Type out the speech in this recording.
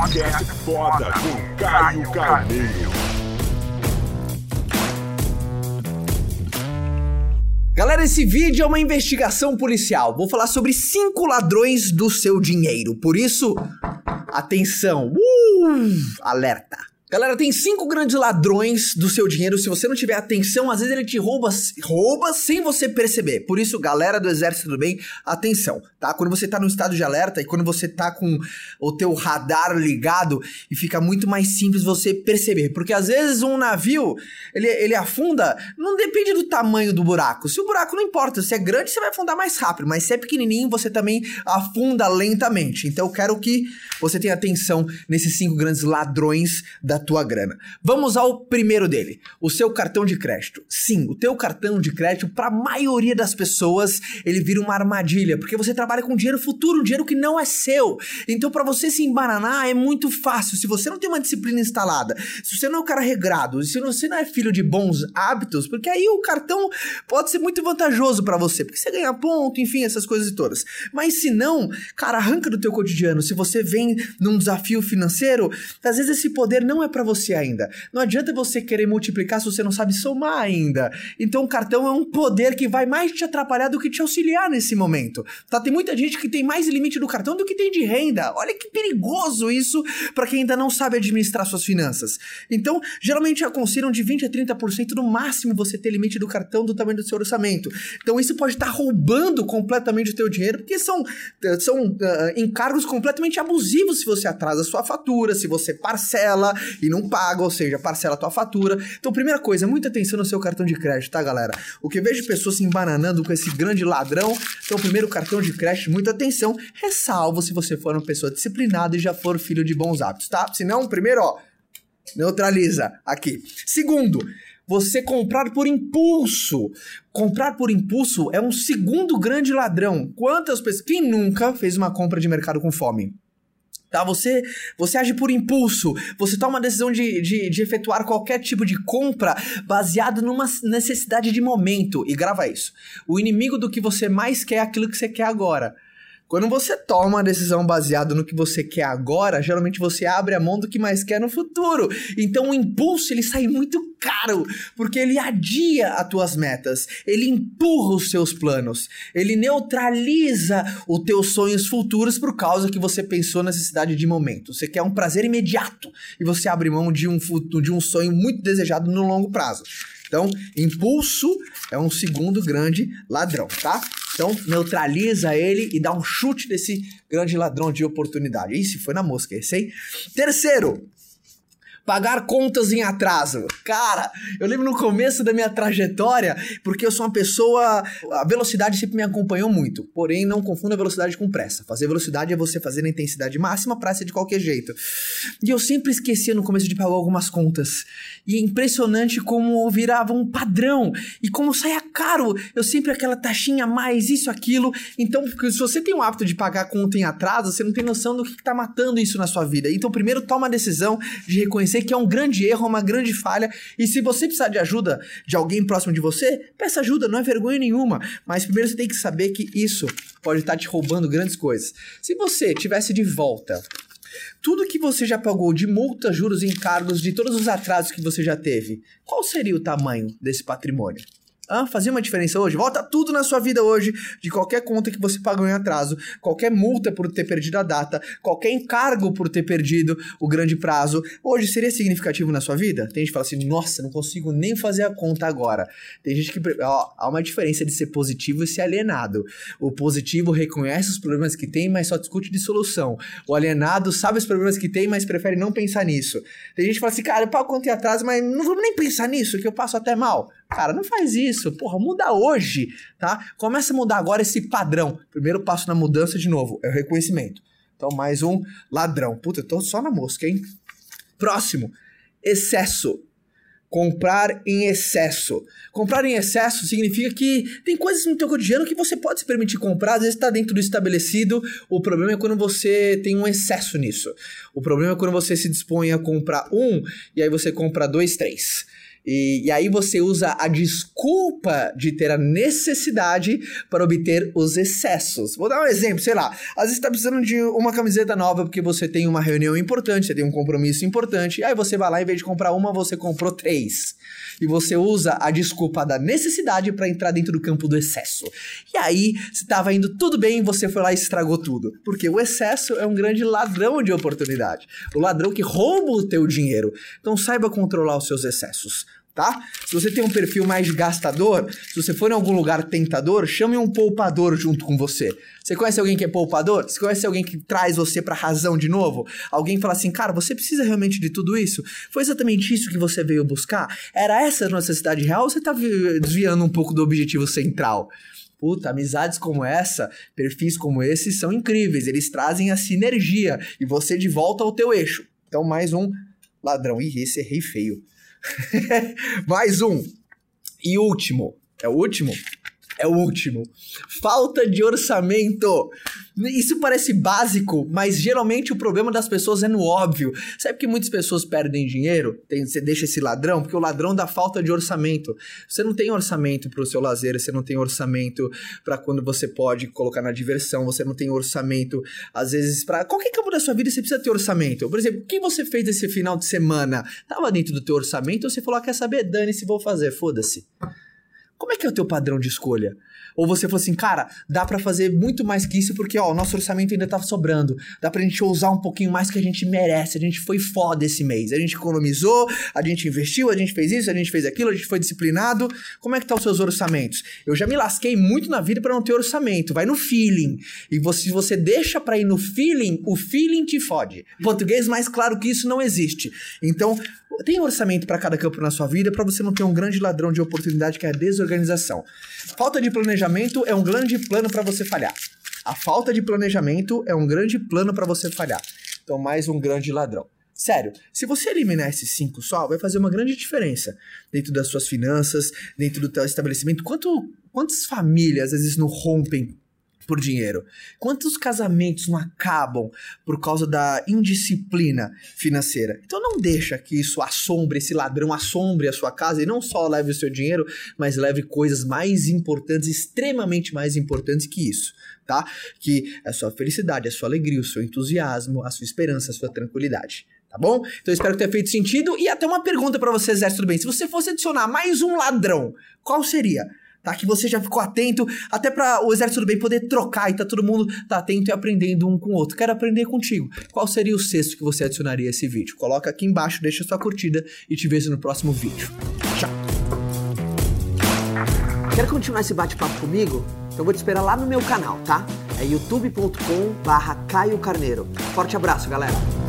Podcast Foda com Caio Carneiro. Galera, esse vídeo é uma investigação policial. Vou falar sobre cinco ladrões do seu dinheiro. Por isso, atenção. Uh, alerta. Galera, tem cinco grandes ladrões do seu dinheiro. Se você não tiver atenção, às vezes ele te rouba, rouba sem você perceber. Por isso, galera do exército do bem, atenção, tá? Quando você tá no estado de alerta e quando você tá com o teu radar ligado, e fica muito mais simples você perceber. Porque às vezes um navio, ele, ele afunda, não depende do tamanho do buraco. Se o buraco não importa, se é grande, você vai afundar mais rápido. Mas se é pequenininho, você também afunda lentamente. Então eu quero que você tenha atenção nesses cinco grandes ladrões da tua grana. Vamos ao primeiro dele, o seu cartão de crédito. Sim, o teu cartão de crédito, para a maioria das pessoas, ele vira uma armadilha, porque você trabalha com dinheiro futuro, dinheiro que não é seu. Então, para você se embananar é muito fácil. Se você não tem uma disciplina instalada, se você não é um cara regrado, se você não é filho de bons hábitos, porque aí o cartão pode ser muito vantajoso para você, porque você ganha ponto, enfim, essas coisas todas. Mas se não, cara, arranca do teu cotidiano. Se você vem num desafio financeiro, às vezes esse poder não é para você ainda. Não adianta você querer multiplicar se você não sabe somar ainda. Então o cartão é um poder que vai mais te atrapalhar do que te auxiliar nesse momento. Tá? Tem muita gente que tem mais limite do cartão do que tem de renda. Olha que perigoso isso para quem ainda não sabe administrar suas finanças. Então, geralmente aconselham de 20 a 30% no máximo você ter limite do cartão do tamanho do seu orçamento. Então isso pode estar tá roubando completamente o teu dinheiro, porque são, são uh, encargos completamente abusivos se você atrasa a sua fatura, se você parcela e não paga, ou seja, parcela a tua fatura. Então, primeira coisa, muita atenção no seu cartão de crédito, tá, galera? O que eu vejo pessoas se embananando com esse grande ladrão, então, primeiro cartão de crédito, muita atenção, ressalvo se você for uma pessoa disciplinada e já for filho de bons hábitos, tá? Se não, primeiro, ó, neutraliza aqui. Segundo, você comprar por impulso. Comprar por impulso é um segundo grande ladrão. Quantas pessoas. Quem nunca fez uma compra de mercado com fome? Tá? Você, você age por impulso, você toma a decisão de, de, de, efetuar qualquer tipo de compra baseado numa necessidade de momento. E grava isso. O inimigo do que você mais quer é aquilo que você quer agora. Quando você toma uma decisão baseada no que você quer agora, geralmente você abre a mão do que mais quer no futuro. Então o impulso ele sai muito caro, porque ele adia as tuas metas, ele empurra os seus planos, ele neutraliza os teus sonhos futuros por causa que você pensou na necessidade de momento. Você quer um prazer imediato e você abre mão de um, de um sonho muito desejado no longo prazo. Então, impulso é um segundo grande ladrão, tá? Então, neutraliza ele e dá um chute desse grande ladrão de oportunidade. Ih, se foi na mosca esse, hein? Terceiro, Pagar contas em atraso. Cara, eu lembro no começo da minha trajetória, porque eu sou uma pessoa. A velocidade sempre me acompanhou muito. Porém, não confunda velocidade com pressa. Fazer velocidade é você fazer na intensidade máxima, pressa é de qualquer jeito. E eu sempre esquecia no começo de pagar algumas contas. E é impressionante como virava um padrão. E como saia caro. Eu sempre aquela taxinha mais, isso, aquilo. Então, se você tem o hábito de pagar conta em atraso, você não tem noção do que está matando isso na sua vida. Então, primeiro, toma a decisão de reconhecer reconhecer que é um grande erro, uma grande falha. E se você precisar de ajuda de alguém próximo de você, peça ajuda, não é vergonha nenhuma. Mas primeiro você tem que saber que isso pode estar te roubando grandes coisas. Se você tivesse de volta tudo que você já pagou de multas, juros, encargos, de todos os atrasos que você já teve, qual seria o tamanho desse patrimônio? Ah, fazia uma diferença hoje? Volta tudo na sua vida hoje, de qualquer conta que você pagou em atraso, qualquer multa por ter perdido a data, qualquer encargo por ter perdido o grande prazo. Hoje seria significativo na sua vida? Tem gente que fala assim, nossa, não consigo nem fazer a conta agora. Tem gente que. Ó, há uma diferença de ser positivo e ser alienado. O positivo reconhece os problemas que tem, mas só discute de solução. O alienado sabe os problemas que tem, mas prefere não pensar nisso. Tem gente que fala assim, cara, eu pago conta em atraso, mas não vamos nem pensar nisso, que eu passo até mal. Cara, não faz isso. Porra, muda hoje, tá? Começa a mudar agora esse padrão. Primeiro passo na mudança, de novo, é o reconhecimento. Então, mais um ladrão. Puta, eu tô só na mosca, hein? Próximo, excesso. Comprar em excesso. Comprar em excesso significa que tem coisas no teu cotidiano que você pode se permitir comprar, às vezes está dentro do estabelecido. O problema é quando você tem um excesso nisso. O problema é quando você se dispõe a comprar um e aí você compra dois, três. E, e aí você usa a desculpa de ter a necessidade para obter os excessos. Vou dar um exemplo, sei lá. Às vezes você tá precisando de uma camiseta nova porque você tem uma reunião importante, você tem um compromisso importante, aí você vai lá, em vez de comprar uma, você comprou três. E você usa a desculpa da necessidade para entrar dentro do campo do excesso. E aí, se estava indo tudo bem, você foi lá e estragou tudo. Porque o excesso é um grande ladrão de oportunidade. O ladrão que rouba o teu dinheiro. Então saiba controlar os seus excessos tá? Se você tem um perfil mais gastador, se você for em algum lugar tentador, chame um poupador junto com você. Você conhece alguém que é poupador? Você conhece alguém que traz você pra razão de novo? Alguém fala assim, cara, você precisa realmente de tudo isso? Foi exatamente isso que você veio buscar? Era essa a necessidade real ou você tá desviando um pouco do objetivo central? Puta, amizades como essa, perfis como esse são incríveis. Eles trazem a sinergia e você de volta ao teu eixo. Então, mais um ladrão. Ih, esse errei feio. Mais um. E último. É o último? É o último. Falta de orçamento. Isso parece básico, mas geralmente o problema das pessoas é no óbvio. Sabe que muitas pessoas perdem dinheiro? Tem, você deixa esse ladrão, porque o ladrão dá falta de orçamento. Você não tem orçamento para o seu lazer, você não tem orçamento para quando você pode colocar na diversão, você não tem orçamento, às vezes, para qualquer campo da sua vida você precisa ter orçamento. Por exemplo, o que você fez esse final de semana? Tava dentro do teu orçamento ou você falou, ah, quer saber? Dane-se, vou fazer, foda-se. Como é que é o teu padrão de escolha? Ou você falou assim, cara, dá para fazer muito mais que isso porque, ó, o nosso orçamento ainda tá sobrando. Dá pra gente usar um pouquinho mais que a gente merece. A gente foi foda esse mês. A gente economizou, a gente investiu, a gente fez isso, a gente fez aquilo, a gente foi disciplinado. Como é que tá os seus orçamentos? Eu já me lasquei muito na vida para não ter orçamento. Vai no feeling. E você, se você deixa pra ir no feeling, o feeling te fode. Português, mais claro que isso não existe. Então, tem orçamento para cada campo na sua vida para você não ter um grande ladrão de oportunidade que é a desorganização. Falta de planejamento é um grande plano para você falhar. A falta de planejamento é um grande plano para você falhar. Então, mais um grande ladrão. Sério, se você eliminar esses cinco só, vai fazer uma grande diferença dentro das suas finanças, dentro do teu estabelecimento. Quanto, quantas famílias às vezes não rompem por dinheiro? Quantos casamentos não acabam por causa da indisciplina financeira? Então não deixa que isso assombre, esse ladrão assombre a sua casa e não só leve o seu dinheiro, mas leve coisas mais importantes, extremamente mais importantes que isso, tá? Que é a sua felicidade, a sua alegria, o seu entusiasmo, a sua esperança, a sua tranquilidade. Tá bom? Então espero que tenha feito sentido. E até uma pergunta para você, Zé, tudo bem? Se você fosse adicionar mais um ladrão, qual seria? Tá? Que você já ficou atento, até para o exército do bem poder trocar e tá todo mundo tá atento e aprendendo um com o outro. Quero aprender contigo. Qual seria o sexto que você adicionaria a esse vídeo? Coloca aqui embaixo, deixa sua curtida e te vejo no próximo vídeo. Tchau! Quer continuar esse bate-papo comigo? Então vou te esperar lá no meu canal, tá? É youtube.com barra Caio Carneiro. Forte abraço, galera!